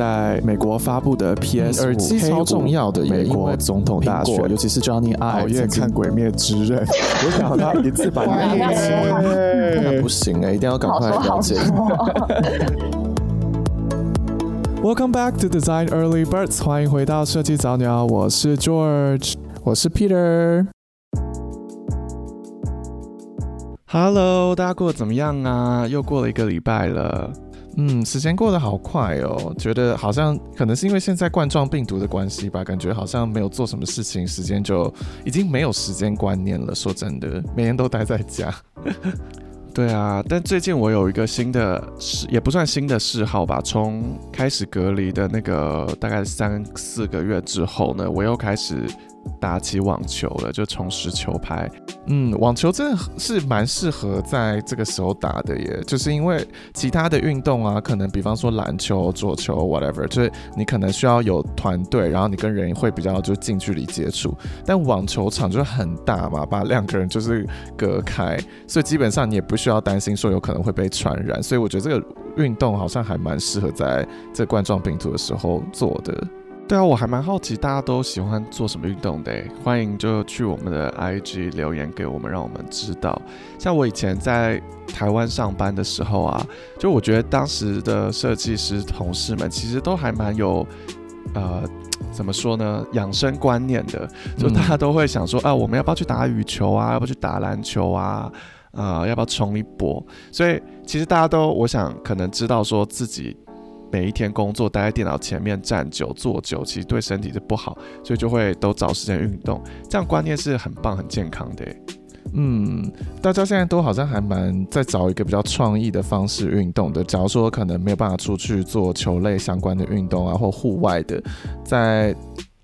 在美国发布的 PS 耳机超重要的，美国总统大选，尤其是 Johnny Ive 熬夜看《鬼灭之刃》，我想他一次把那一集，不行哎、欸，一定要赶快了解。Welcome back to Design Early Birds，欢迎回到设计早鸟，我是 George，我是 Peter。Hello，大家过得怎么样啊？又过了一个礼拜了。嗯，时间过得好快哦，觉得好像可能是因为现在冠状病毒的关系吧，感觉好像没有做什么事情，时间就已经没有时间观念了。说真的，每天都待在家。对啊，但最近我有一个新的，也不算新的嗜好吧。从开始隔离的那个大概三四个月之后呢，我又开始。打起网球了，就重拾球拍。嗯，网球真的是蛮适合在这个时候打的耶，就是因为其他的运动啊，可能比方说篮球、桌球，whatever，就是你可能需要有团队，然后你跟人会比较就近距离接触。但网球场就很大嘛，把两个人就是隔开，所以基本上你也不需要担心说有可能会被传染。所以我觉得这个运动好像还蛮适合在这冠状病毒的时候做的。对啊，我还蛮好奇大家都喜欢做什么运动的，欢迎就去我们的 IG 留言给我们，让我们知道。像我以前在台湾上班的时候啊，就我觉得当时的设计师同事们其实都还蛮有，呃，怎么说呢，养生观念的，就大家都会想说啊，我们要不要去打羽球啊，要不要去打篮球啊，啊、呃，要不要冲一波？所以其实大家都，我想可能知道说自己。每一天工作待在电脑前面站久坐久，其实对身体是不好，所以就会都找时间运动。这样观念是很棒、很健康的。嗯，大家现在都好像还蛮在找一个比较创意的方式运动的。假如说可能没有办法出去做球类相关的运动啊，或户外的，在。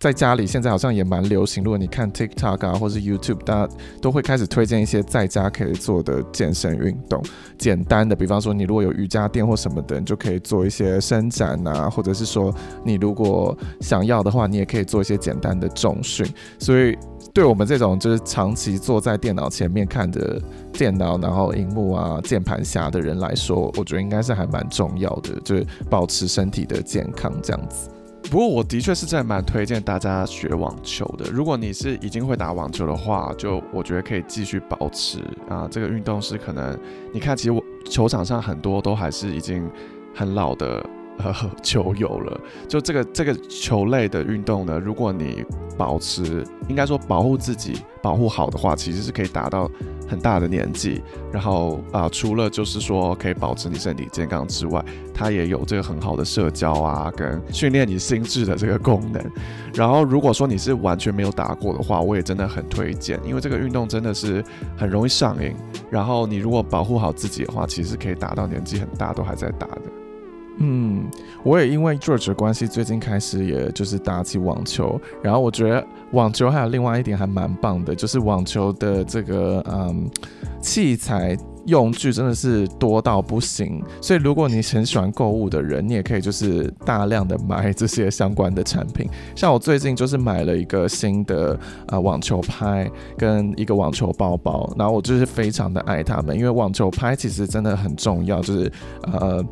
在家里现在好像也蛮流行，如果你看 TikTok 啊，或是 YouTube，大家都会开始推荐一些在家可以做的健身运动，简单的，比方说你如果有瑜伽垫或什么的，你就可以做一些伸展啊，或者是说你如果想要的话，你也可以做一些简单的重训。所以对我们这种就是长期坐在电脑前面看着电脑，然后荧幕啊、键盘侠的人来说，我觉得应该是还蛮重要的，就是保持身体的健康这样子。不过我的确是真蛮推荐大家学网球的。如果你是已经会打网球的话，就我觉得可以继续保持啊。这个运动是可能你看，其实我球场上很多都还是已经很老的。呃，球友了，就这个这个球类的运动呢，如果你保持，应该说保护自己，保护好的话，其实是可以达到很大的年纪。然后啊、除了就是说可以保持你身体健康之外，它也有这个很好的社交啊，跟训练你心智的这个功能。然后如果说你是完全没有打过的话，我也真的很推荐，因为这个运动真的是很容易上瘾。然后你如果保护好自己的话，其实可以打到年纪很大都还在打的。嗯，我也因为 George 的关系，最近开始也就是打起网球。然后我觉得网球还有另外一点还蛮棒的，就是网球的这个嗯器材用具真的是多到不行。所以如果你很喜欢购物的人，你也可以就是大量的买这些相关的产品。像我最近就是买了一个新的啊、呃、网球拍跟一个网球包包，然后我就是非常的爱它们，因为网球拍其实真的很重要，就是呃。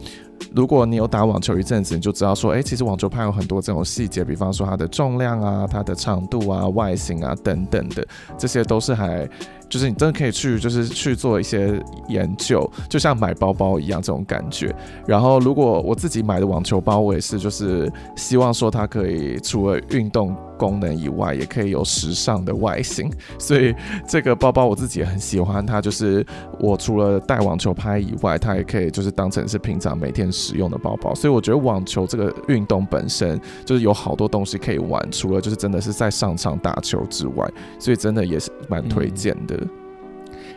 如果你有打网球一阵子，你就知道说，哎、其实网球拍有很多这种细节，比方说它的重量啊、它的长度啊、外形啊等等的，这些都是还。就是你真的可以去，就是去做一些研究，就像买包包一样这种感觉。然后，如果我自己买的网球包，我也是就是希望说它可以除了运动功能以外，也可以有时尚的外形。所以这个包包我自己也很喜欢它，就是我除了带网球拍以外，它也可以就是当成是平常每天使用的包包。所以我觉得网球这个运动本身就是有好多东西可以玩，除了就是真的是在上场打球之外，所以真的也是蛮推荐的。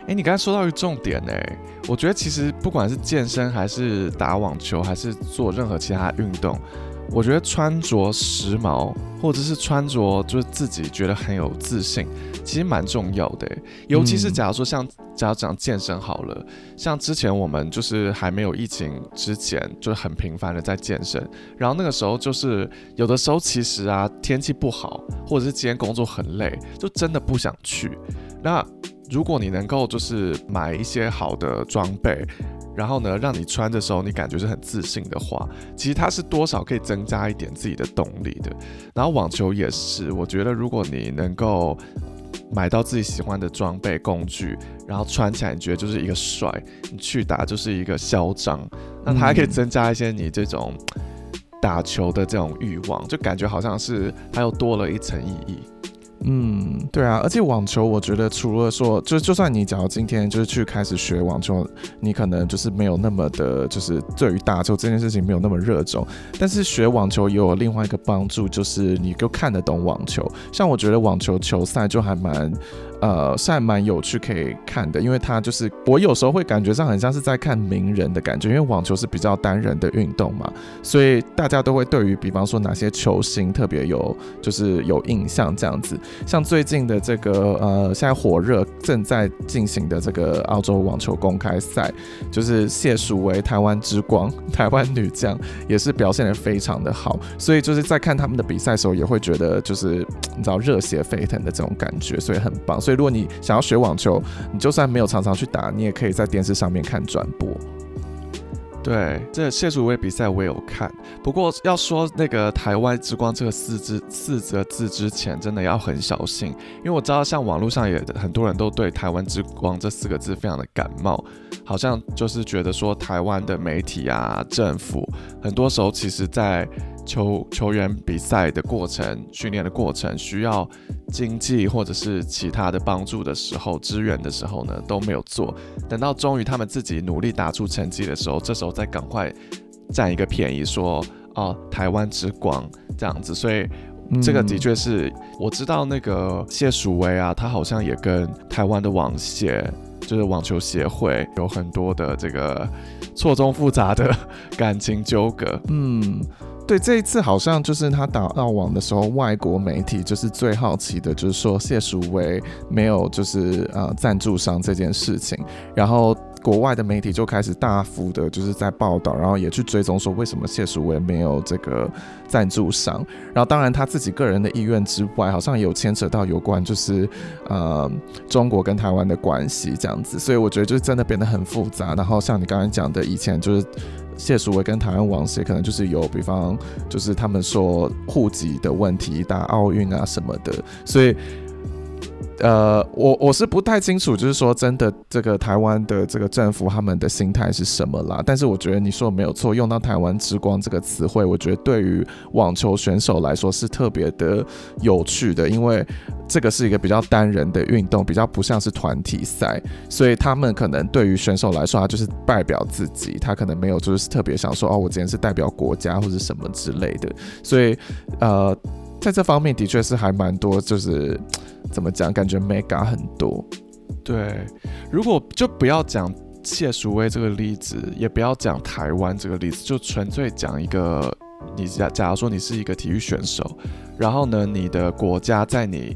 哎，你刚才说到一个重点哎，我觉得其实不管是健身还是打网球，还是做任何其他运动，我觉得穿着时髦或者是穿着就是自己觉得很有自信，其实蛮重要的。尤其是假如说像假如讲健身好了，像之前我们就是还没有疫情之前，就是很频繁的在健身，然后那个时候就是有的时候其实啊天气不好，或者是今天工作很累，就真的不想去。那如果你能够就是买一些好的装备，然后呢，让你穿的时候你感觉是很自信的话，其实它是多少可以增加一点自己的动力的。然后网球也是，我觉得如果你能够买到自己喜欢的装备工具，然后穿起来你觉得就是一个帅，你去打就是一个嚣张，那它还可以增加一些你这种打球的这种欲望，就感觉好像是它又多了一层意义。嗯，对啊，而且网球，我觉得除了说，就就算你假如今天就是去开始学网球，你可能就是没有那么的，就是对于打球这件事情没有那么热衷，但是学网球也有另外一个帮助，就是你就看得懂网球。像我觉得网球球赛就还蛮。呃，是还蛮有趣可以看的，因为它就是我有时候会感觉上很像是在看名人的感觉，因为网球是比较单人的运动嘛，所以大家都会对于比方说哪些球星特别有就是有印象这样子。像最近的这个呃，现在火热正在进行的这个澳洲网球公开赛，就是谢淑薇台湾之光，台湾女将也是表现得非常的好，所以就是在看他们的比赛的时候也会觉得就是你知道热血沸腾的这种感觉，所以很棒。所以，如果你想要学网球，你就算没有常常去打，你也可以在电视上面看转播。对，这谢淑薇比赛我也有看。不过要说那个台湾之光这个四字四个字之前，真的要很小心，因为我知道像网络上也很多人都对台湾之光这四个字非常的感冒，好像就是觉得说台湾的媒体啊、政府，很多时候其实在。球球员比赛的过程、训练的过程，需要经济或者是其他的帮助的时候、支援的时候呢，都没有做。等到终于他们自己努力打出成绩的时候，这时候再赶快占一个便宜，说哦，台湾之光这样子。所以这个的确是我知道那个谢淑薇啊，他好像也跟台湾的网协，就是网球协会有很多的这个错综复杂的感情纠葛。嗯。对，这一次好像就是他打澳网的时候，外国媒体就是最好奇的，就是说谢淑薇没有就是呃赞助商这件事情，然后国外的媒体就开始大幅的就是在报道，然后也去追踪说为什么谢淑薇没有这个赞助商，然后当然他自己个人的意愿之外，好像也有牵扯到有关就是呃中国跟台湾的关系这样子，所以我觉得就是真的变得很复杂。然后像你刚才讲的，以前就是。谢淑薇跟台湾网协可能就是有，比方就是他们说户籍的问题，打奥运啊什么的，所以。呃，我我是不太清楚，就是说真的，这个台湾的这个政府他们的心态是什么啦？但是我觉得你说的没有错，用到“台湾之光”这个词汇，我觉得对于网球选手来说是特别的有趣的，因为这个是一个比较单人的运动，比较不像是团体赛，所以他们可能对于选手来说，他就是代表自己，他可能没有就是特别想说哦，我今天是代表国家或者什么之类的，所以呃。在这方面的确是还蛮多，就是 怎么讲，感觉 mega 很多。对，如果就不要讲谢淑薇这个例子，也不要讲台湾这个例子，就纯粹讲一个，你假假如说你是一个体育选手，然后呢，你的国家在你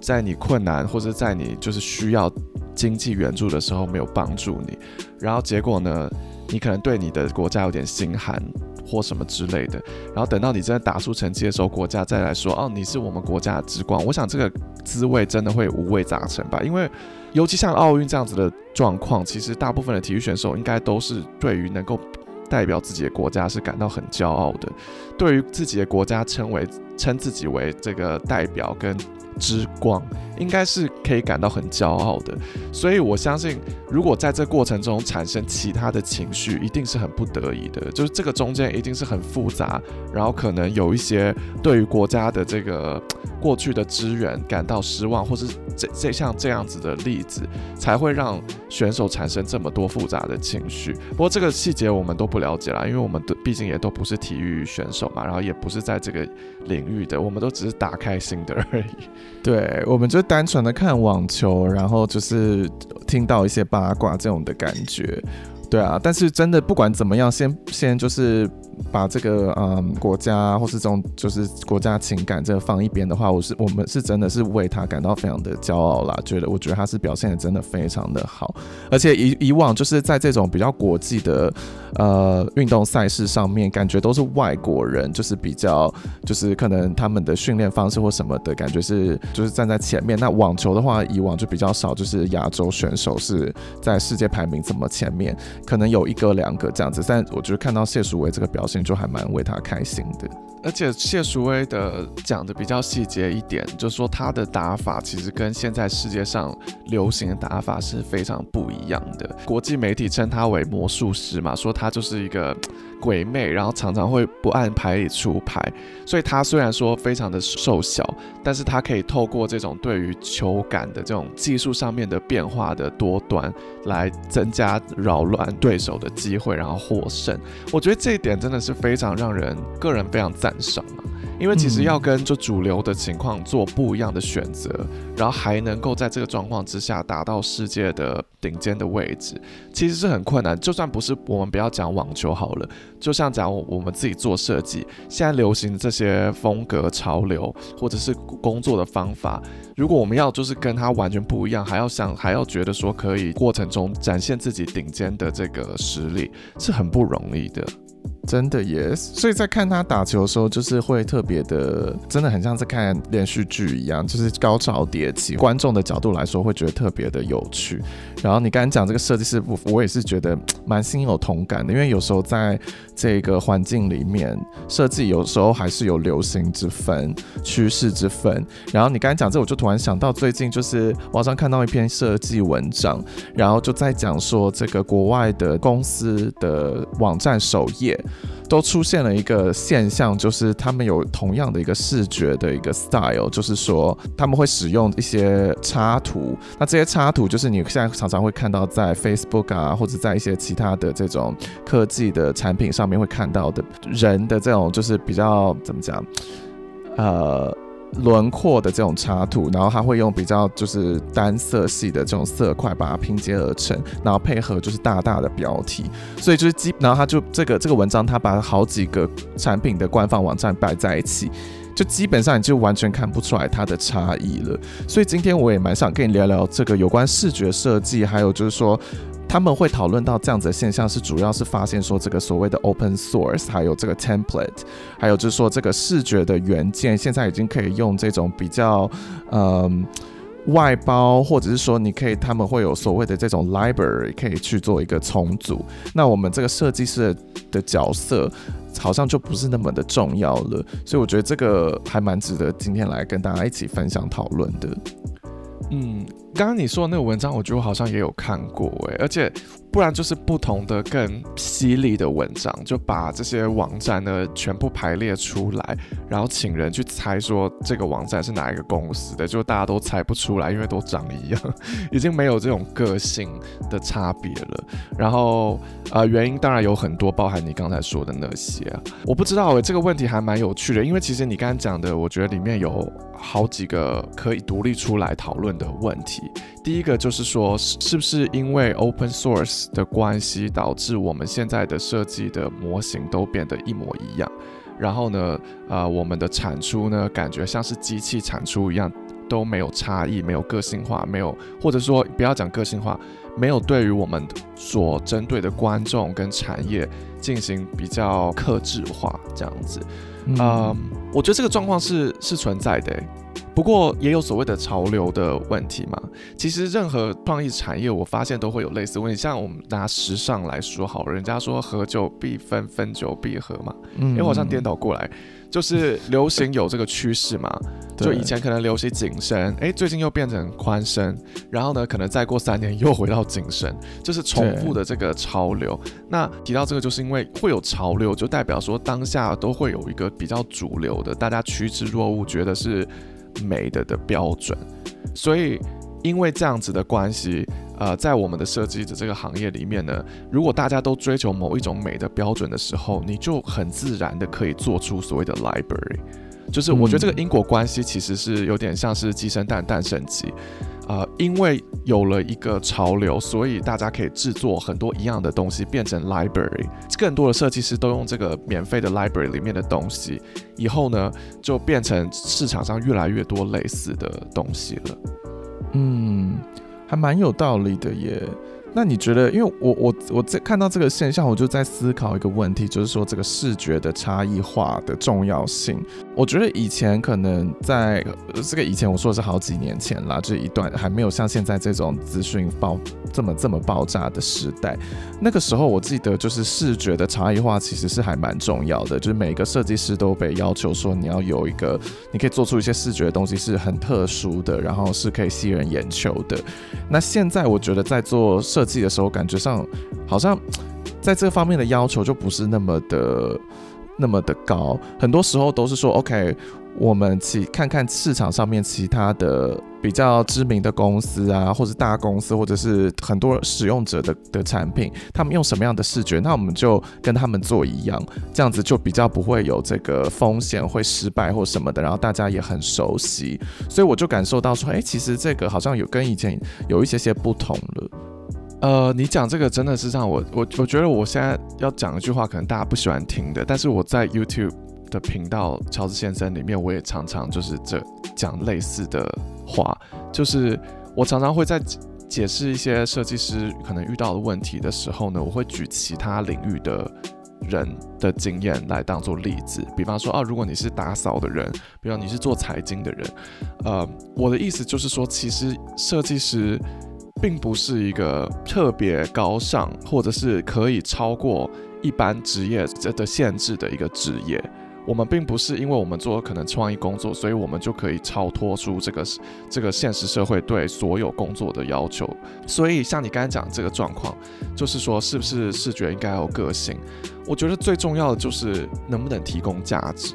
在你困难或者在你就是需要经济援助的时候没有帮助你，然后结果呢，你可能对你的国家有点心寒。或什么之类的，然后等到你真的打出成绩的时候，国家再来说哦，你是我们国家的之光。我想这个滋味真的会五味杂陈吧？因为尤其像奥运这样子的状况，其实大部分的体育选手应该都是对于能够代表自己的国家是感到很骄傲的，对于自己的国家称为称自己为这个代表跟。之光应该是可以感到很骄傲的，所以我相信，如果在这过程中产生其他的情绪，一定是很不得已的。就是这个中间一定是很复杂，然后可能有一些对于国家的这个过去的支援感到失望，或是这这像这样子的例子，才会让选手产生这么多复杂的情绪。不过这个细节我们都不了解啦，因为我们都毕竟也都不是体育选手嘛，然后也不是在这个领域的，我们都只是打开心的而已。对，我们就单纯的看网球，然后就是听到一些八卦这种的感觉，对啊。但是真的不管怎么样，先先就是。把这个嗯国家或是这种就是国家情感这个放一边的话，我是我们是真的是为他感到非常的骄傲啦。觉得我觉得他是表现的真的非常的好，而且以以往就是在这种比较国际的呃运动赛事上面，感觉都是外国人，就是比较就是可能他们的训练方式或什么的感觉是就是站在前面。那网球的话，以往就比较少，就是亚洲选手是在世界排名这么前面，可能有一个两个这样子，但我觉得看到谢淑薇这个表好像，就还蛮为他开心的。而且谢淑薇的讲的比较细节一点，就是说他的打法其实跟现在世界上流行的打法是非常不一样的。国际媒体称他为魔术师嘛，说他就是一个鬼魅，然后常常会不按牌理出牌。所以他虽然说非常的瘦小，但是他可以透过这种对于球感的这种技术上面的变化的多端，来增加扰乱对手的机会，然后获胜。我觉得这一点真的是非常让人个人非常赞。少嘛，因为其实要跟就主流的情况做不一样的选择，然后还能够在这个状况之下达到世界的顶尖的位置，其实是很困难。就算不是我们不要讲网球好了，就像讲我们自己做设计，现在流行这些风格潮流或者是工作的方法，如果我们要就是跟他完全不一样，还要想还要觉得说可以过程中展现自己顶尖的这个实力，是很不容易的。真的耶，所以在看他打球的时候，就是会特别的，真的很像在看连续剧一样，就是高潮迭起。观众的角度来说，会觉得特别的有趣。然后你刚才讲这个设计师，我我也是觉得蛮心有同感的，因为有时候在这个环境里面，设计有时候还是有流行之分、趋势之分。然后你刚才讲这，我就突然想到最近就是网上看到一篇设计文章，然后就在讲说这个国外的公司的网站首页。都出现了一个现象，就是他们有同样的一个视觉的一个 style，就是说他们会使用一些插图。那这些插图就是你现在常常会看到在 Facebook 啊，或者在一些其他的这种科技的产品上面会看到的人的这种，就是比较怎么讲，呃。轮廓的这种插图，然后他会用比较就是单色系的这种色块把它拼接而成，然后配合就是大大的标题，所以就是基，然后他就这个这个文章，他把好几个产品的官方网站摆在一起，就基本上你就完全看不出来它的差异了。所以今天我也蛮想跟你聊聊这个有关视觉设计，还有就是说。他们会讨论到这样子的现象，是主要是发现说这个所谓的 open source，还有这个 template，还有就是说这个视觉的元件，现在已经可以用这种比较嗯外包，或者是说你可以他们会有所谓的这种 library 可以去做一个重组。那我们这个设计师的角色好像就不是那么的重要了，所以我觉得这个还蛮值得今天来跟大家一起分享讨论的。嗯。刚刚你说的那个文章，我觉得我好像也有看过诶，而且不然就是不同的更犀利的文章，就把这些网站呢全部排列出来，然后请人去猜说这个网站是哪一个公司的，就大家都猜不出来，因为都长一样，已经没有这种个性的差别了。然后呃，原因当然有很多，包含你刚才说的那些啊，我不知道诶，这个问题还蛮有趣的，因为其实你刚刚讲的，我觉得里面有好几个可以独立出来讨论的问题。第一个就是说，是不是因为 open source 的关系，导致我们现在的设计的模型都变得一模一样？然后呢，呃，我们的产出呢，感觉像是机器产出一样，都没有差异，没有个性化，没有，或者说不要讲个性化，没有对于我们所针对的观众跟产业进行比较克制化这样子。嗯，呃，我觉得这个状况是是存在的欸。不过也有所谓的潮流的问题嘛。其实任何创意产业，我发现都会有类似问题。像我们拿时尚来说好了，人家说合久必分，分久必合嘛。嗯，因为好像颠倒过来，就是流行有这个 趋势嘛。就以前可能流行紧身，哎，最近又变成宽身，然后呢，可能再过三年又回到紧身，就是重复的这个潮流。那提到这个，就是因为会有潮流，就代表说当下都会有一个比较主流的，大家趋之若鹜，觉得是。美的的标准，所以因为这样子的关系，呃，在我们的设计的这个行业里面呢，如果大家都追求某一种美的标准的时候，你就很自然的可以做出所谓的 library，就是我觉得这个因果关系其实是有点像是鸡生蛋，蛋生鸡。呃，因为有了一个潮流，所以大家可以制作很多一样的东西，变成 library。更多的设计师都用这个免费的 library 里面的东西，以后呢，就变成市场上越来越多类似的东西了。嗯，还蛮有道理的耶。那你觉得，因为我我我在看到这个现象，我就在思考一个问题，就是说这个视觉的差异化的重要性。我觉得以前可能在这个以前我说的是好几年前啦，这一段还没有像现在这种资讯爆这么这么爆炸的时代，那个时候我记得就是视觉的差异化其实是还蛮重要的，就是每个设计师都被要求说你要有一个，你可以做出一些视觉的东西是很特殊的，然后是可以吸人眼球的。那现在我觉得在做设计的时候，感觉上好像在这方面的要求就不是那么的那么的高，很多时候都是说，OK，我们去看看市场上面其他的比较知名的公司啊，或者大公司，或者是很多使用者的的产品，他们用什么样的视觉，那我们就跟他们做一样，这样子就比较不会有这个风险会失败或什么的，然后大家也很熟悉，所以我就感受到说，哎，其实这个好像有跟以前有一些些不同了。呃，你讲这个真的是让我我我觉得我现在要讲一句话，可能大家不喜欢听的，但是我在 YouTube 的频道乔治先生里面，我也常常就是这讲类似的话，就是我常常会在解释一些设计师可能遇到的问题的时候呢，我会举其他领域的人的经验来当做例子，比方说啊，如果你是打扫的人，比方你是做财经的人，呃，我的意思就是说，其实设计师。并不是一个特别高尚，或者是可以超过一般职业的限制的一个职业。我们并不是因为我们做可能创意工作，所以我们就可以超脱出这个这个现实社会对所有工作的要求。所以像你刚才讲这个状况，就是说是不是视觉应该有个性？我觉得最重要的就是能不能提供价值。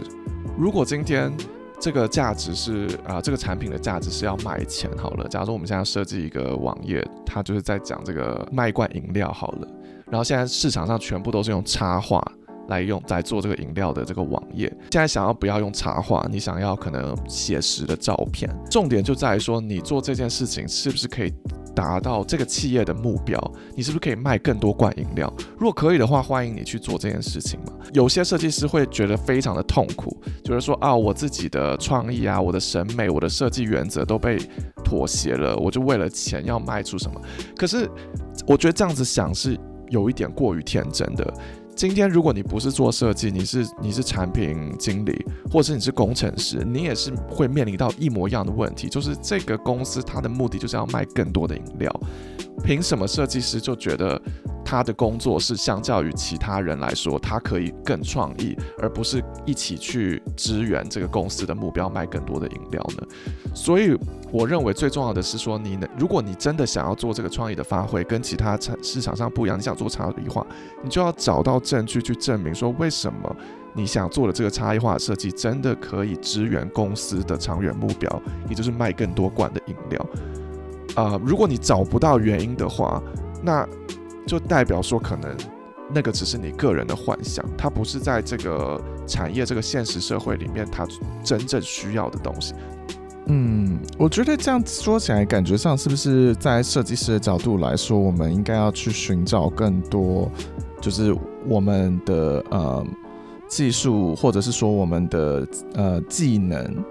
如果今天。这个价值是啊、这个产品的价值是要卖钱好了。假如说我们现在设计一个网页，它就是在讲这个卖罐饮料好了。然后现在市场上全部都是用插画来用，来做这个饮料的这个网页。现在想要不要用插画？你想要可能写实的照片。重点就在于说，你做这件事情是不是可以达到这个企业的目标？你是不是可以卖更多罐饮料？如果可以的话，欢迎你去做这件事情嘛。有些设计师会觉得非常的痛苦，就是说啊，我自己的创意啊，我的审美，我的设计原则都被妥协了，我就为了钱要卖出什么？可是我觉得这样子想是有一点过于天真的。今天如果你不是做设计，你是你是产品经理，或者是你是工程师，你也是会面临到一模一样的问题，就是这个公司它的目的就是要卖更多的饮料，凭什么设计师就觉得？他的工作是相较于其他人来说，他可以更创意，而不是一起去支援这个公司的目标，卖更多的饮料呢。所以，我认为最重要的是说，你能，如果你真的想要做这个创意的发挥，跟其他产市场上不一样，你想做差异化，你就要找到证据去证明说，为什么你想做的这个差异化设计真的可以支援公司的长远目标，也就是卖更多罐的饮料。啊、如果你找不到原因的话，那就代表说，可能那个只是你个人的幻想，它不是在这个产业、这个现实社会里面，它真正需要的东西。嗯，我觉得这样说起来，感觉上是不是在设计师的角度来说，我们应该要去寻找更多，就是我们的呃技术，或者是说我们的呃技能。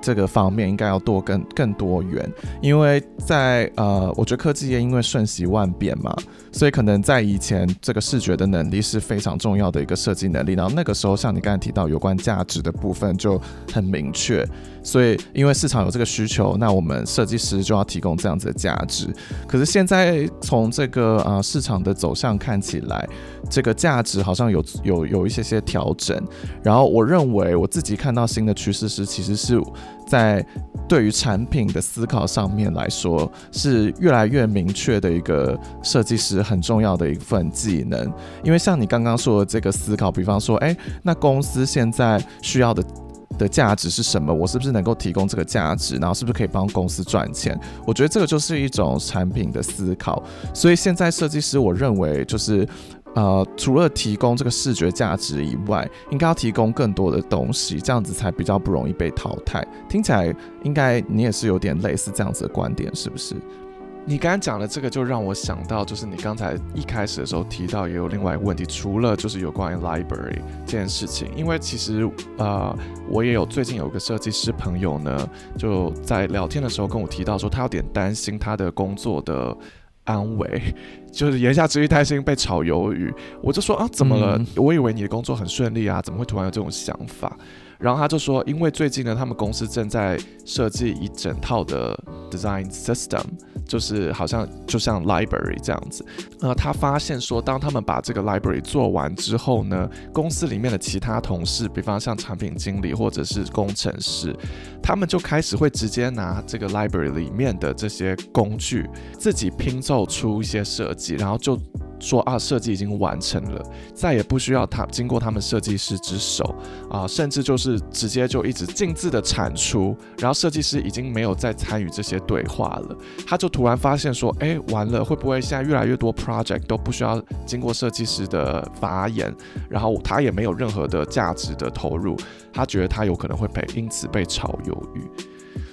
这个方面应该要多更更多元，因为在呃，我觉得科技业因为瞬息万变嘛，所以可能在以前这个视觉的能力是非常重要的一个设计能力，然后那个时候像你刚才提到有关价值的部分就很明确，所以因为市场有这个需求，那我们设计师就要提供这样子的价值。可是现在从这个呃市场的走向看起来，这个价值好像有有有一些些调整，然后我认为我自己看到新的趋势是其实是。在对于产品的思考上面来说，是越来越明确的一个设计师很重要的一份技能。因为像你刚刚说的这个思考，比方说，诶，那公司现在需要的的价值是什么？我是不是能够提供这个价值？然后是不是可以帮公司赚钱？我觉得这个就是一种产品的思考。所以现在设计师，我认为就是。呃，除了提供这个视觉价值以外，应该要提供更多的东西，这样子才比较不容易被淘汰。听起来应该你也是有点类似这样子的观点，是不是？你刚刚讲的这个就让我想到，就是你刚才一开始的时候提到也有另外一个问题，除了就是有关于 library 这件事情，因为其实呃，我也有最近有个设计师朋友呢，就在聊天的时候跟我提到说，他有点担心他的工作的。安危，就是言下之意担心被炒鱿鱼。我就说啊，怎么了？嗯、我以为你的工作很顺利啊，怎么会突然有这种想法？然后他就说，因为最近呢，他们公司正在设计一整套的 design system，就是好像就像 library 这样子。那，他发现说，当他们把这个 library 做完之后呢，公司里面的其他同事，比方像产品经理或者是工程师，他们就开始会直接拿这个 library 里面的这些工具，自己拼凑出一些设计，然后就。说啊，设计已经完成了，再也不需要他经过他们设计师之手啊，甚至就是直接就一直尽自的产出，然后设计师已经没有再参与这些对话了。他就突然发现说，哎，完了，会不会现在越来越多 project 都不需要经过设计师的发言，然后他也没有任何的价值的投入，他觉得他有可能会被因此被炒鱿鱼。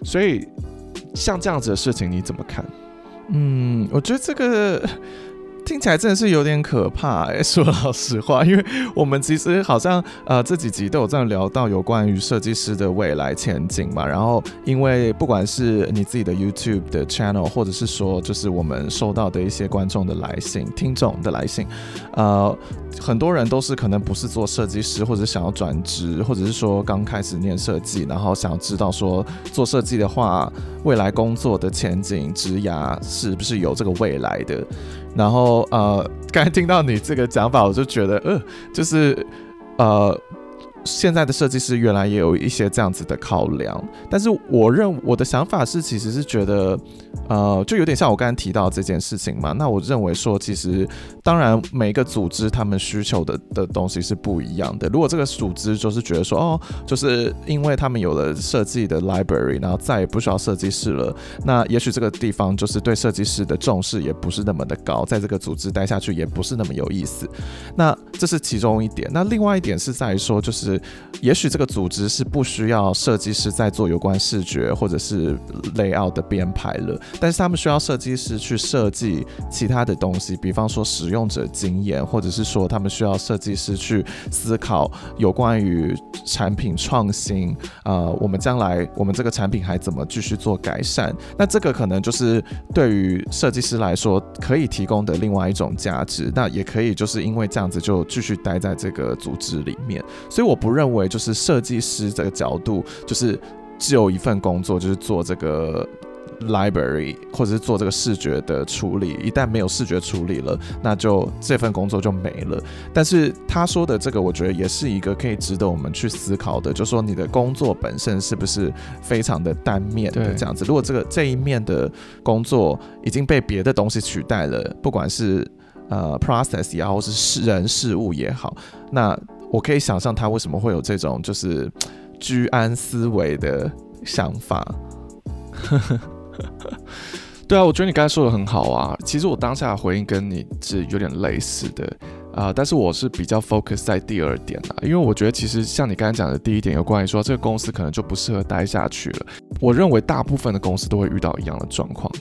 所以像这样子的事情你怎么看？嗯，我觉得这个。听起来真的是有点可怕哎、说老实话，因为我们其实好像呃这几集都有这样聊到有关于设计师的未来前景嘛。然后因为不管是你自己的 YouTube 的 channel，或者是说就是我们收到的一些观众的来信、听众的来信，呃，很多人都是可能不是做设计师，或者想要转职，或者是说刚开始念设计，然后想要知道说做设计的话，未来工作的前景、职涯是不是有这个未来的。然后呃，刚才听到你这个讲法，我就觉得，呃，就是呃，现在的设计师原来也有一些这样子的考量，但是我认我的想法是，其实是觉得。呃，就有点像我刚才提到这件事情嘛。那我认为说，其实当然每个组织他们需求的的东西是不一样的。如果这个组织就是觉得说，哦，就是因为他们有了设计的 library，然后再也不需要设计师了，那也许这个地方就是对设计师的重视也不是那么的高，在这个组织待下去也不是那么有意思。那这是其中一点。那另外一点是在于说，就是也许这个组织是不需要设计师在做有关视觉或者是 layout 的编排了。但是他们需要设计师去设计其他的东西，比方说使用者经验，或者是说他们需要设计师去思考有关于产品创新，呃，我们将来我们这个产品还怎么继续做改善？那这个可能就是对于设计师来说可以提供的另外一种价值。那也可以就是因为这样子就继续待在这个组织里面。所以我不认为就是设计师这个角度就是只有一份工作，就是做这个。Library 或者是做这个视觉的处理，一旦没有视觉处理了，那就这份工作就没了。但是他说的这个，我觉得也是一个可以值得我们去思考的，就是说你的工作本身是不是非常的单面的这样子？如果这个这一面的工作已经被别的东西取代了，不管是呃 process 也好，或是人事物也好，那我可以想象他为什么会有这种就是 居安思危的想法。对啊，我觉得你刚才说的很好啊。其实我当下的回应跟你是有点类似的啊，但是我是比较 focus 在第二点啊，因为我觉得其实像你刚才讲的第一点，有关于说这个公司可能就不适合待下去了。我认为大部分的公司都会遇到一样的状况。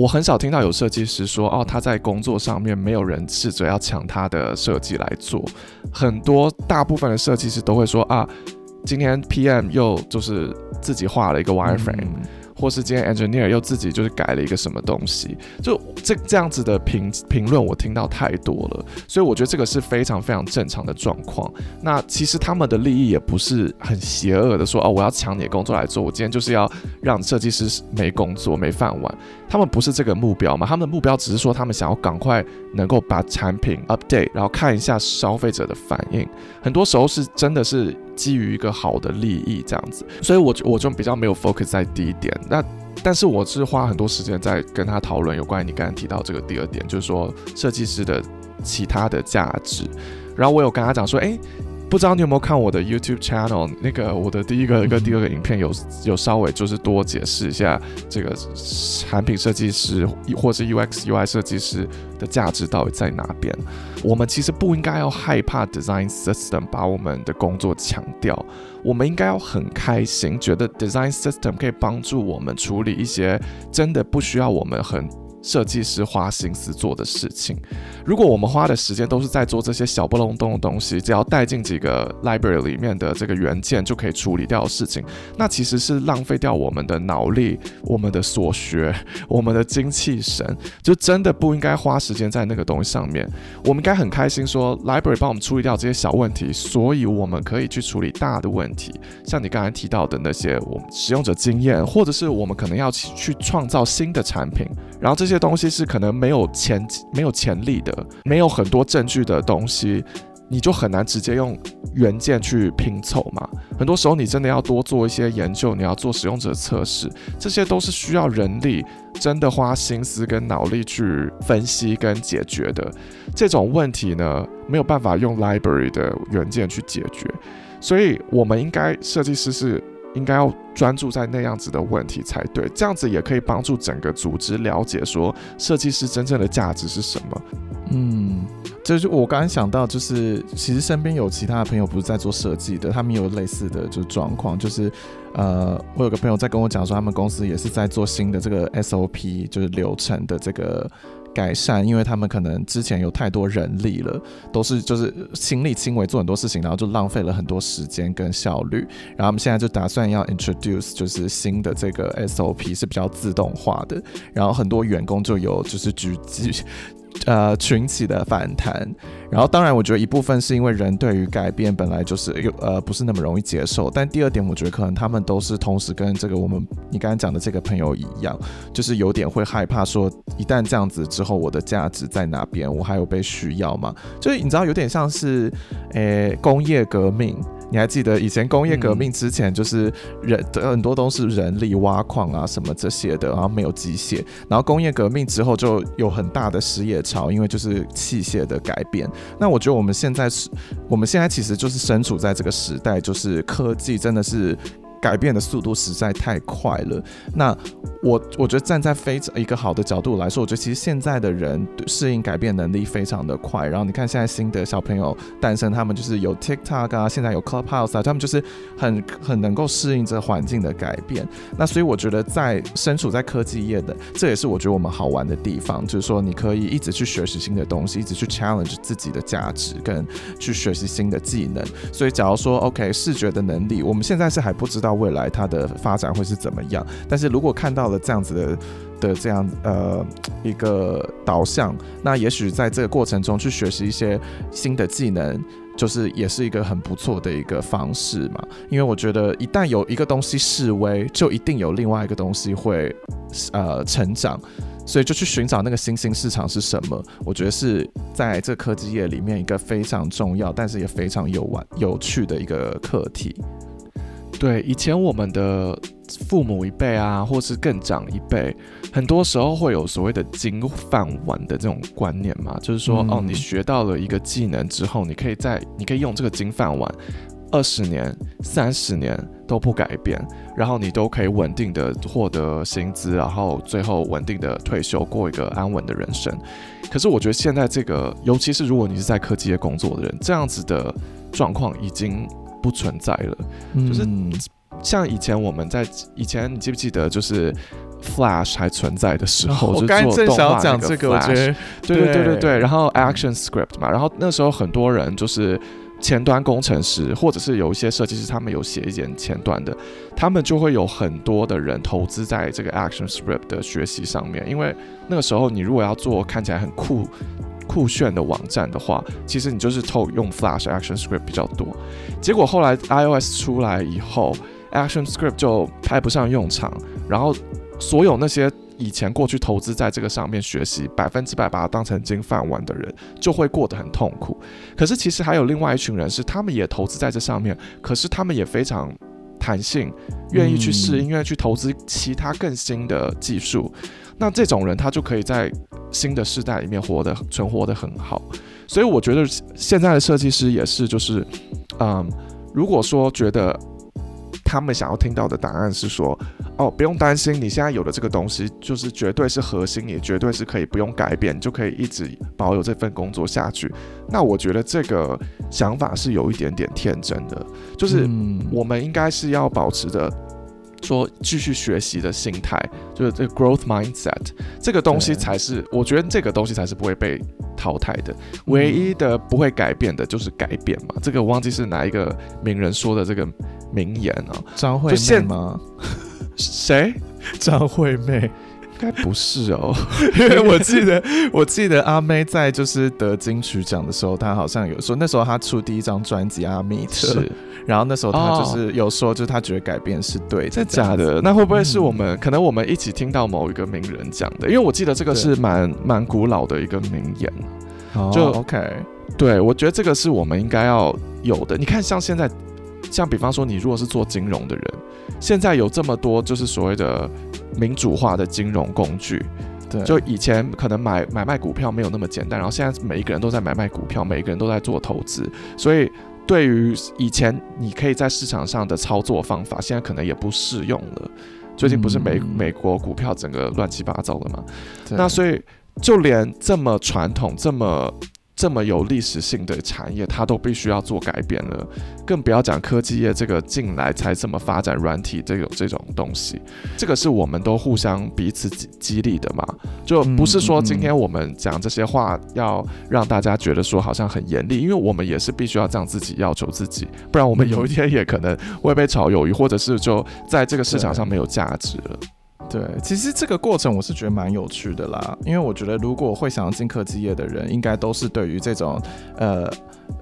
我很少听到有设计师说，哦，他在工作上面没有人试着要抢他的设计来做。很多大部分的设计师都会说啊，今天 PM 又就是自己画了一个 wireframe。或是今天 engineer 又自己就是改了一个什么东西，就这这样子的评评论我听到太多了，所以我觉得这个是非常非常正常的状况。那其实他们的利益也不是很邪恶的，说哦，我要抢你的工作来做，我今天就是要让设计师没工作没饭碗。他们不是这个目标嘛？他们的目标只是说他们想要赶快能够把产品 update，然后看一下消费者的反应。很多时候是真的是。基于一个好的利益这样子，所以我就我就比较没有 focus 在第一点。那但是我是花很多时间在跟他讨论有关于你刚才提到这个第二点，就是说设计师的其他的价值。然后我有跟他讲说，哎。不知道你有没有看我的 YouTube channel？那个我的第一个跟第二个影片有有稍微就是多解释一下这个产品设计师或是 UX UI 设计师的价值到底在哪边。我们其实不应该要害怕 design system 把我们的工作抢掉，我们应该要很开心，觉得 design system 可以帮助我们处理一些真的不需要我们很设计师花心思做的事情。如果我们花的时间都是在做这些小不隆咚的东西，只要带进几个 library 里面的这个元件就可以处理掉的事情，那其实是浪费掉我们的脑力、我们的所学、我们的精气神，就真的不应该花时间在那个东西上面。我们应该很开心说，library 帮我们处理掉这些小问题，所以我们可以去处理大的问题，像你刚才提到的那些我们使用者经验，或者是我们可能要去创造新的产品，然后这些东西是可能没有前没有潜力的。没有很多证据的东西，你就很难直接用原件去拼凑嘛。很多时候你真的要多做一些研究，你要做使用者测试，这些都是需要人力真的花心思跟脑力去分析跟解决的。这种问题呢，没有办法用 library 的原件去解决，所以我们应该设计师是。应该要专注在那样子的问题才对，这样子也可以帮助整个组织了解说设计师真正的价值是什么。嗯，就是我刚刚想到，就是其实身边有其他的朋友不是在做设计的，他们有类似的就状况，就是呃，我有个朋友在跟我讲说，他们公司也是在做新的这个 SOP，就是流程的这个。改善，因为他们可能之前有太多人力了，都是就是亲力亲为做很多事情，然后就浪费了很多时间跟效率。然后他们现在就打算要 introduce 就是新的这个 SOP 是比较自动化的，然后很多员工就有就是举举。呃，群体的反弹，然后当然，我觉得一部分是因为人对于改变本来就是有呃不是那么容易接受，但第二点，我觉得可能他们都是同时跟这个我们你刚才讲的这个朋友一样，就是有点会害怕说，一旦这样子之后，我的价值在哪边？我还有被需要吗？就是你知道，有点像是，诶，工业革命。你还记得以前工业革命之前，就是人的很多都是人力挖矿啊什么这些的，然后没有机械。然后工业革命之后就有很大的失业潮，因为就是器械的改变。那我觉得我们现在是，我们现在其实就是身处在这个时代，就是科技真的是。改变的速度实在太快了。那我我觉得站在非一个好的角度来说，我觉得其实现在的人适应改变能力非常的快。然后你看现在新的小朋友诞生，他们就是有 TikTok 啊，现在有 Clubhouse 啊，他们就是很很能够适应这环境的改变。那所以我觉得在身处在科技业的，这也是我觉得我们好玩的地方，就是说你可以一直去学习新的东西，一直去 challenge 自己的价值，跟去学习新的技能。所以假如说 OK 视觉的能力，我们现在是还不知道。未来它的发展会是怎么样？但是如果看到了这样子的的这样呃一个导向，那也许在这个过程中去学习一些新的技能，就是也是一个很不错的一个方式嘛。因为我觉得一旦有一个东西示威，就一定有另外一个东西会呃成长，所以就去寻找那个新兴市场是什么。我觉得是在这科技业里面一个非常重要，但是也非常有玩有趣的一个课题。对，以前我们的父母一辈啊，或是更长一辈，很多时候会有所谓的金饭碗的这种观念嘛，就是说，嗯、哦，你学到了一个技能之后，你可以在，你可以用这个金饭碗，二十年、三十年都不改变，然后你都可以稳定的获得薪资，然后最后稳定的退休，过一个安稳的人生。可是我觉得现在这个，尤其是如果你是在科技业工作的人，这样子的状况已经。不存在了，就是像以前我们在以前，你记不记得，就是 Flash 还存在的时候，我刚才正想要讲这个，我觉得对对对对对，然后 Action Script 嘛，然后那时候很多人就是前端工程师，或者是有一些设计师，他们有写一点前端的，他们就会有很多的人投资在这个 Action Script 的学习上面，因为那个时候你如果要做看起来很酷。酷炫的网站的话，其实你就是透用 Flash Action Script 比较多。结果后来 iOS 出来以后，Action Script 就派不上用场，然后所有那些以前过去投资在这个上面学习，百分之百把它当成金饭碗的人，就会过得很痛苦。可是其实还有另外一群人是，他们也投资在这上面，可是他们也非常弹性，愿意去试音，愿意去投资其他更新的技术。那这种人他就可以在新的世代里面活得存活得很好，所以我觉得现在的设计师也是，就是，嗯，如果说觉得他们想要听到的答案是说，哦，不用担心，你现在有的这个东西就是绝对是核心，也绝对是可以不用改变，就可以一直保有这份工作下去。那我觉得这个想法是有一点点天真的，就是我们应该是要保持着。说继续学习的心态，就是这个 growth mindset，这个东西才是我觉得这个东西才是不会被淘汰的。唯一的不会改变的就是改变嘛。这个我忘记是哪一个名人说的这个名言啊？张惠妹吗？谁？张惠妹。应该不是哦，因为我记得，我记得阿妹在就是得金曲奖的时候，她好像有说，那时候她出第一张专辑《阿密特》，是，然后那时候她就是有说，就是她觉得改变是对的，真的假的？那会不会是我们、嗯、可能我们一起听到某一个名人讲的？因为我记得这个是蛮蛮古老的一个名言，就、oh, OK，对，我觉得这个是我们应该要有的。你看，像现在，像比方说，你如果是做金融的人，现在有这么多就是所谓的。民主化的金融工具，对，就以前可能买买卖股票没有那么简单，然后现在每一个人都在买卖股票，每一个人都在做投资，所以对于以前你可以在市场上的操作方法，现在可能也不适用了。最近不是美、嗯、美国股票整个乱七八糟的吗？那所以就连这么传统这么。这么有历史性的产业，它都必须要做改变了，更不要讲科技业这个进来才这么发展软体这种这种东西，这个是我们都互相彼此激激励的嘛，就不是说今天我们讲这些话要让大家觉得说好像很严厉，因为我们也是必须要这样自己要求自己，不然我们有一天也可能会被炒鱿鱼，或者是就在这个市场上没有价值了。对，其实这个过程我是觉得蛮有趣的啦，因为我觉得如果会想要进科技业的人，应该都是对于这种呃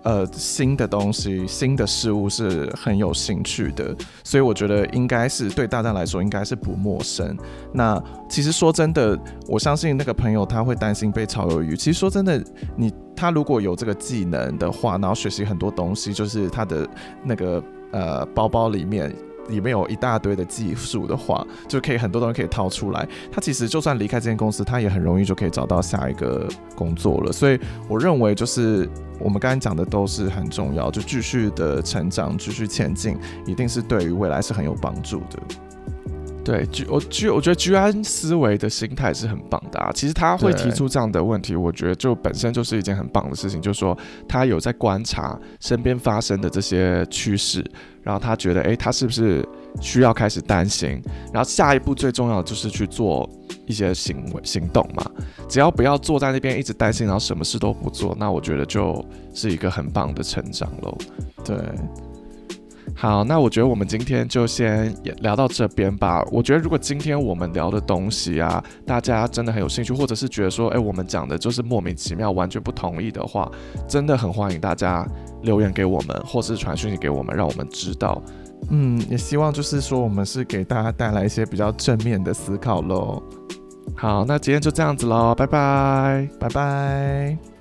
呃新的东西、新的事物是很有兴趣的，所以我觉得应该是对大家来说应该是不陌生。那其实说真的，我相信那个朋友他会担心被炒鱿鱼。其实说真的，你他如果有这个技能的话，然后学习很多东西，就是他的那个呃包包里面。里面有一大堆的技术的话，就可以很多东西可以套出来。他其实就算离开这间公司，他也很容易就可以找到下一个工作了。所以我认为，就是我们刚才讲的都是很重要，就继续的成长，继续前进，一定是对于未来是很有帮助的。对，居我居我觉得居安思危的心态是很棒的啊。其实他会提出这样的问题，我觉得就本身就是一件很棒的事情，就是说他有在观察身边发生的这些趋势。然后他觉得，哎，他是不是需要开始担心？然后下一步最重要的就是去做一些行为行动嘛。只要不要坐在那边一直担心，然后什么事都不做，那我觉得就是一个很棒的成长喽。对，好，那我觉得我们今天就先聊到这边吧。我觉得如果今天我们聊的东西啊，大家真的很有兴趣，或者是觉得说，哎，我们讲的就是莫名其妙，完全不同意的话，真的很欢迎大家。留言给我们，或是传讯息给我们，让我们知道。嗯，也希望就是说，我们是给大家带来一些比较正面的思考喽。好，那今天就这样子喽，拜拜，拜拜。